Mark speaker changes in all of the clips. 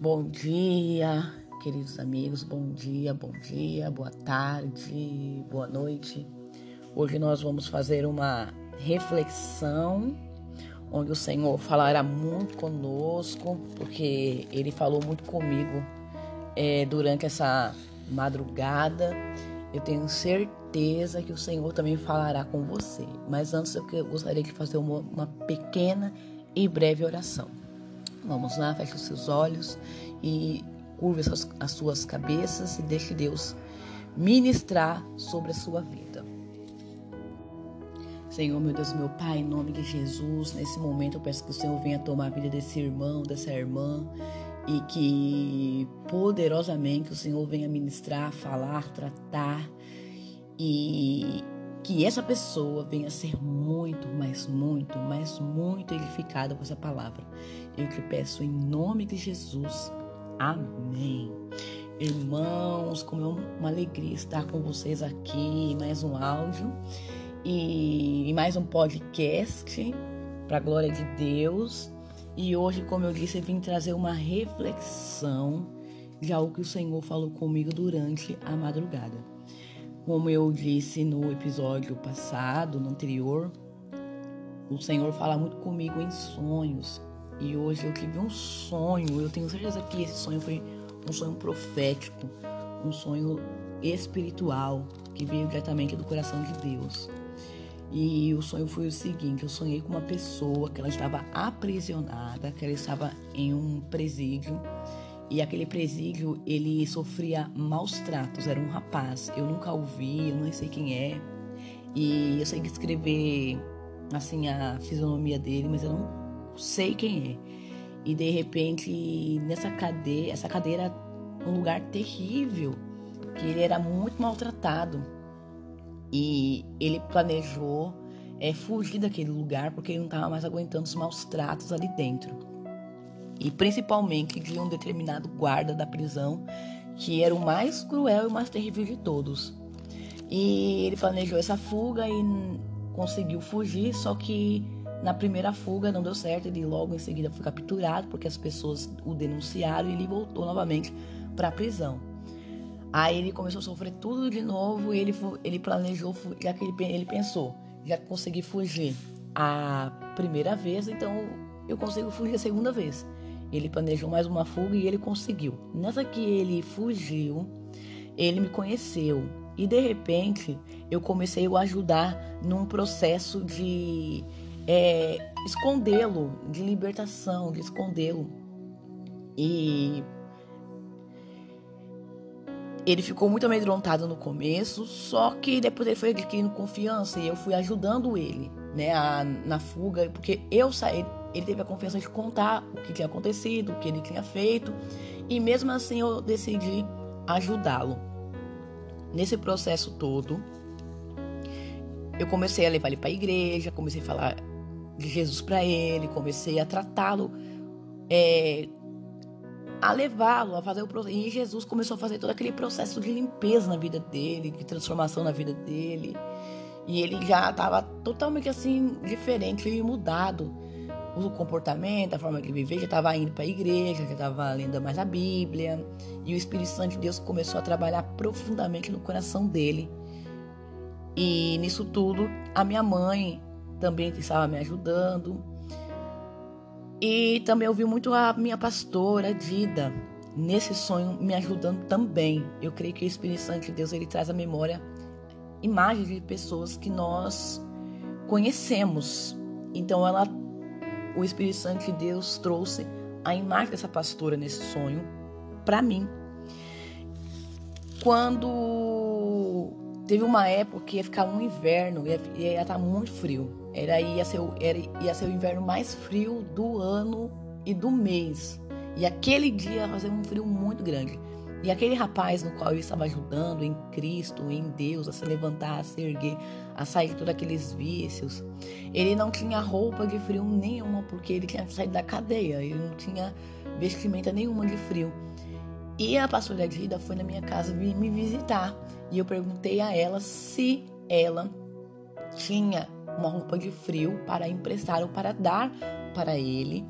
Speaker 1: Bom dia, queridos amigos. Bom dia, bom dia, boa tarde, boa noite. Hoje nós vamos fazer uma reflexão onde o Senhor falará muito conosco, porque Ele falou muito comigo é, durante essa madrugada. Eu tenho certeza que o Senhor também falará com você. Mas antes eu gostaria de fazer uma, uma pequena e breve oração. Vamos lá, feche os seus olhos e curve as, as suas cabeças e deixe Deus ministrar sobre a sua vida. Senhor, meu Deus, meu Pai, em nome de Jesus, nesse momento eu peço que o Senhor venha tomar a vida desse irmão, dessa irmã e que poderosamente o Senhor venha ministrar, falar, tratar e que essa pessoa venha ser muito, mas muito, mas muito edificada com essa palavra. Eu te peço em nome de Jesus. Amém. Irmãos, como é uma alegria estar com vocês aqui em mais um áudio e em mais um podcast para a glória de Deus. E hoje, como eu disse, eu vim trazer uma reflexão de algo que o Senhor falou comigo durante a madrugada. Como eu disse no episódio passado, no anterior, o Senhor fala muito comigo em sonhos. E hoje eu tive um sonho, eu tenho certeza que esse sonho foi um sonho profético, um sonho espiritual que veio diretamente do coração de Deus. E o sonho foi o seguinte: eu sonhei com uma pessoa que ela estava aprisionada, que ela estava em um presídio e aquele presídio, ele sofria maus tratos, era um rapaz. Eu nunca ouvi, eu não sei quem é. E eu sei descrever, assim, a fisionomia dele, mas eu não sei quem é. E de repente, nessa cadeia, essa cadeira era um lugar terrível, que ele era muito maltratado. E ele planejou é, fugir daquele lugar porque ele não estava mais aguentando os maus tratos ali dentro e principalmente de um determinado guarda da prisão, que era o mais cruel e o mais terrível de todos. E ele planejou essa fuga e conseguiu fugir, só que na primeira fuga não deu certo, ele logo em seguida foi capturado porque as pessoas o denunciaram e ele voltou novamente para a prisão. Aí ele começou a sofrer tudo de novo e ele, ele planejou, já que ele, ele pensou, já consegui fugir a primeira vez, então eu consigo fugir a segunda vez. Ele planejou mais uma fuga e ele conseguiu. Nessa que ele fugiu, ele me conheceu e de repente eu comecei a ajudar num processo de é, escondê-lo, de libertação, de escondê-lo. E ele ficou muito amedrontado no começo, só que depois ele foi adquirindo confiança e eu fui ajudando ele, né, a, na fuga, porque eu saí, ele teve a confiança de contar o que tinha acontecido, o que ele tinha feito, e mesmo assim eu decidi ajudá-lo. Nesse processo todo, eu comecei a levar ele para a igreja, comecei a falar de Jesus para ele, comecei a tratá-lo, é, a levá-lo a fazer o processo. E Jesus começou a fazer todo aquele processo de limpeza na vida dele, de transformação na vida dele. E ele já estava totalmente assim, diferente e mudado o comportamento, a forma de viver, já estava indo para a igreja, já estava lendo mais a Bíblia. E o Espírito Santo de Deus começou a trabalhar profundamente no coração dele. E nisso tudo, a minha mãe também estava me ajudando. E também ouvi muito a minha pastora, Dida, nesse sonho me ajudando também. Eu creio que o Espírito Santo de Deus ele traz à memória imagens de pessoas que nós conhecemos. Então ela o Espírito Santo de Deus trouxe a imagem dessa pastora nesse sonho para mim. Quando teve uma época que ia ficar um inverno, ia, ia estar tá muito frio. Era, ia, ser, era, ia ser o inverno mais frio do ano e do mês. E aquele dia ia fazer um frio muito grande. E aquele rapaz no qual eu estava ajudando em Cristo, em Deus, a se levantar, a se erguer, a sair de todos aqueles vícios, ele não tinha roupa de frio nenhuma, porque ele tinha saído da cadeia, ele não tinha vestimenta nenhuma de frio. E a pastora Dida foi na minha casa me visitar. E eu perguntei a ela se ela tinha uma roupa de frio para emprestar ou para dar para ele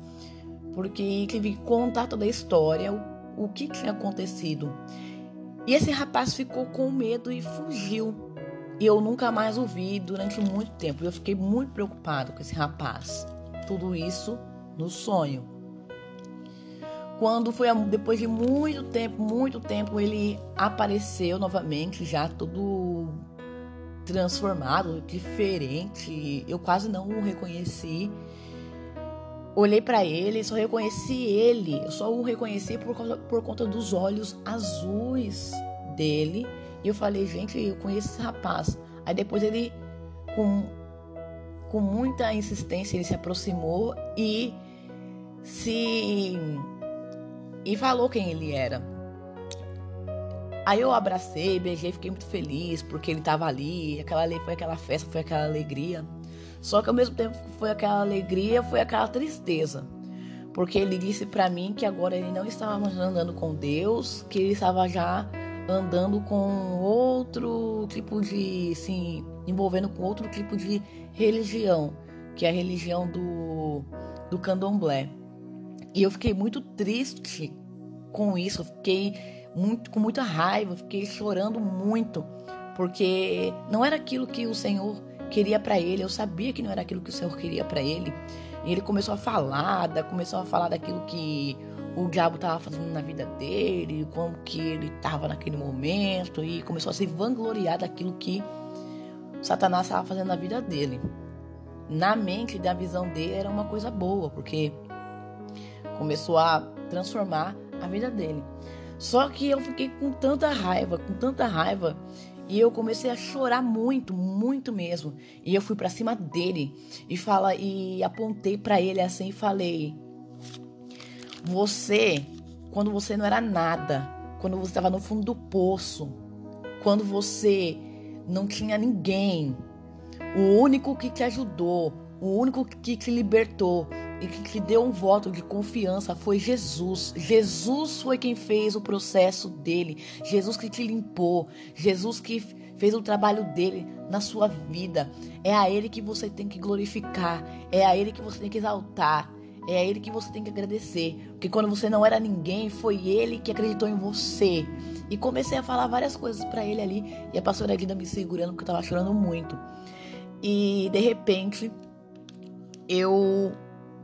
Speaker 1: porque tive que contar toda a história, o, que tinha acontecido. E esse rapaz ficou com medo e fugiu. E eu nunca mais o vi durante muito tempo. Eu fiquei muito preocupado com esse rapaz. Tudo isso no sonho. Quando foi depois de muito tempo, muito tempo, ele apareceu novamente, já todo transformado, diferente. Eu quase não o reconheci. Olhei para ele, só reconheci ele. Eu só o reconheci por, por conta dos olhos azuis dele. E eu falei, gente, eu conheço esse rapaz. Aí depois ele, com, com muita insistência, ele se aproximou e se e falou quem ele era. Aí eu abracei, beijei, fiquei muito feliz porque ele estava ali. Aquela foi aquela festa, foi aquela alegria. Só que ao mesmo tempo foi aquela alegria, foi aquela tristeza. Porque ele disse para mim que agora ele não estava mais andando com Deus, que ele estava já andando com outro tipo de, assim, envolvendo com outro tipo de religião, que é a religião do, do candomblé. E eu fiquei muito triste com isso, fiquei muito com muita raiva, fiquei chorando muito, porque não era aquilo que o Senhor queria para ele. Eu sabia que não era aquilo que o Senhor queria para ele. E ele começou a falar, começou a falar daquilo que o diabo estava fazendo na vida dele, como que ele estava naquele momento e começou a se vangloriar daquilo que Satanás estava fazendo na vida dele. Na mente, da visão dele, era uma coisa boa, porque começou a transformar a vida dele. Só que eu fiquei com tanta raiva, com tanta raiva, e eu comecei a chorar muito, muito mesmo. E eu fui para cima dele e fala e apontei para ele assim e falei: "Você, quando você não era nada, quando você estava no fundo do poço, quando você não tinha ninguém, o único que te ajudou, o único que te libertou, e que te deu um voto de confiança foi Jesus. Jesus foi quem fez o processo dele. Jesus que te limpou. Jesus que fez o trabalho dele na sua vida. É a ele que você tem que glorificar. É a ele que você tem que exaltar. É a ele que você tem que agradecer. Porque quando você não era ninguém, foi ele que acreditou em você. E comecei a falar várias coisas para ele ali. E a pastora Guida me segurando porque eu tava chorando muito. E de repente, eu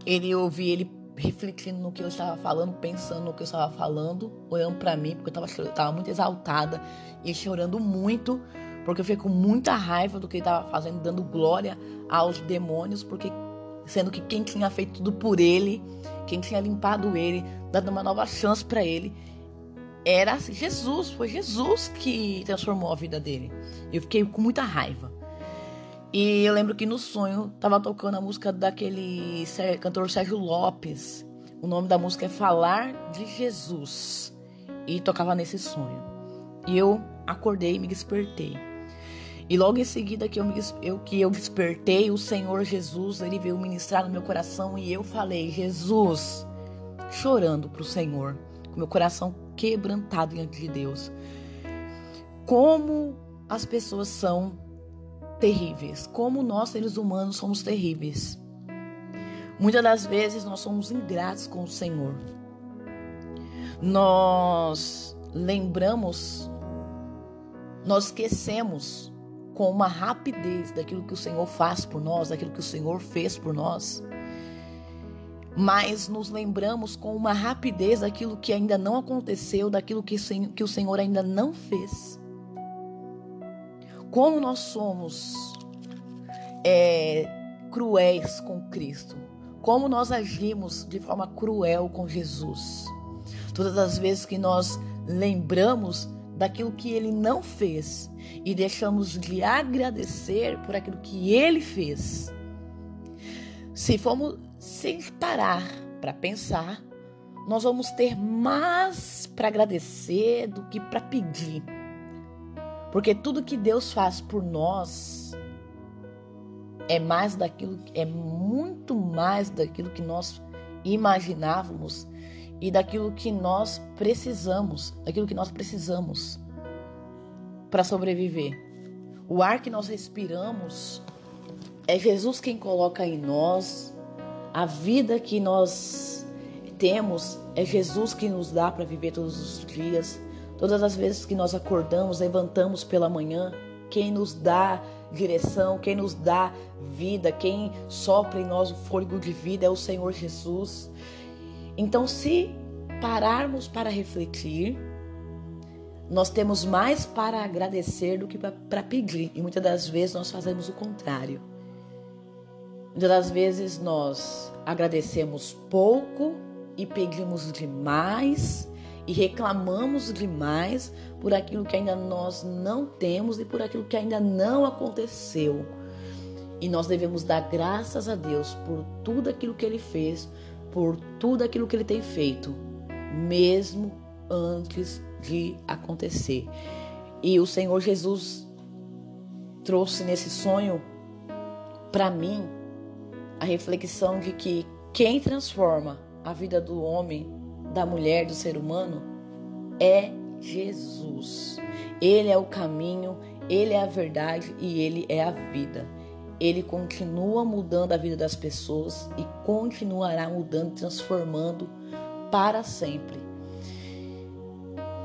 Speaker 1: ele eu ouvi ele refletindo no que eu estava falando, pensando no que eu estava falando, olhando para mim, porque eu estava muito exaltada e chorando muito, porque eu fiquei com muita raiva do que ele estava fazendo, dando glória aos demônios, porque sendo que quem tinha feito tudo por ele, quem tinha limpado ele, dando uma nova chance para ele, era assim, Jesus, foi Jesus que transformou a vida dele. Eu fiquei com muita raiva. E eu lembro que no sonho tava tocando a música daquele cantor Sérgio Lopes. O nome da música é Falar de Jesus. E tocava nesse sonho. E eu acordei e me despertei. E logo em seguida que eu, me, eu, que eu despertei, o Senhor Jesus, ele veio ministrar no meu coração e eu falei, Jesus, chorando para o Senhor, com meu coração quebrantado diante de Deus. Como as pessoas são terríveis, como nós seres humanos somos terríveis. Muitas das vezes nós somos ingratos com o Senhor. Nós lembramos, nós esquecemos com uma rapidez daquilo que o Senhor faz por nós, daquilo que o Senhor fez por nós. Mas nos lembramos com uma rapidez daquilo que ainda não aconteceu, daquilo que o Senhor ainda não fez como nós somos é, cruéis com Cristo, como nós agimos de forma cruel com Jesus. Todas as vezes que nós lembramos daquilo que ele não fez e deixamos de agradecer por aquilo que ele fez. Se formos sem parar para pensar, nós vamos ter mais para agradecer do que para pedir. Porque tudo que Deus faz por nós é mais daquilo, é muito mais daquilo que nós imaginávamos e daquilo que nós precisamos, daquilo que nós precisamos para sobreviver. O ar que nós respiramos é Jesus quem coloca em nós, a vida que nós temos, é Jesus que nos dá para viver todos os dias. Todas as vezes que nós acordamos, levantamos pela manhã, quem nos dá direção, quem nos dá vida, quem sopra em nós o fôlego de vida é o Senhor Jesus. Então, se pararmos para refletir, nós temos mais para agradecer do que para pedir. E muitas das vezes nós fazemos o contrário. Muitas das vezes nós agradecemos pouco e pedimos demais e reclamamos demais por aquilo que ainda nós não temos e por aquilo que ainda não aconteceu. E nós devemos dar graças a Deus por tudo aquilo que Ele fez, por tudo aquilo que Ele tem feito, mesmo antes de acontecer. E o Senhor Jesus trouxe nesse sonho para mim a reflexão de que quem transforma a vida do homem, da mulher, do ser humano é Jesus. Ele é o caminho, ele é a verdade e ele é a vida. Ele continua mudando a vida das pessoas e continuará mudando, transformando para sempre.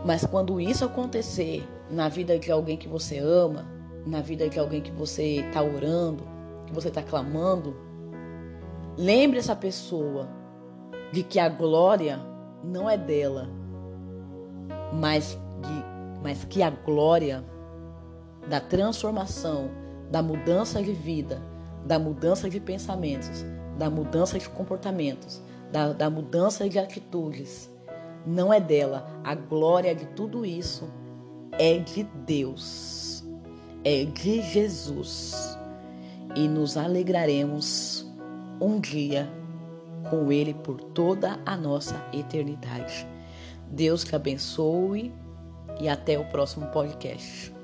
Speaker 1: Mas quando isso acontecer na vida de alguém que você ama, na vida de alguém que você está orando, que você está clamando, lembre essa pessoa de que a glória não é dela, mas, de, mas que a glória da transformação, da mudança de vida, da mudança de pensamentos, da mudança de comportamentos, da, da mudança de atitudes, não é dela. A glória de tudo isso é de Deus, é de Jesus. E nos alegraremos um dia com Ele por toda a nossa eternidade. Deus te abençoe e até o próximo podcast.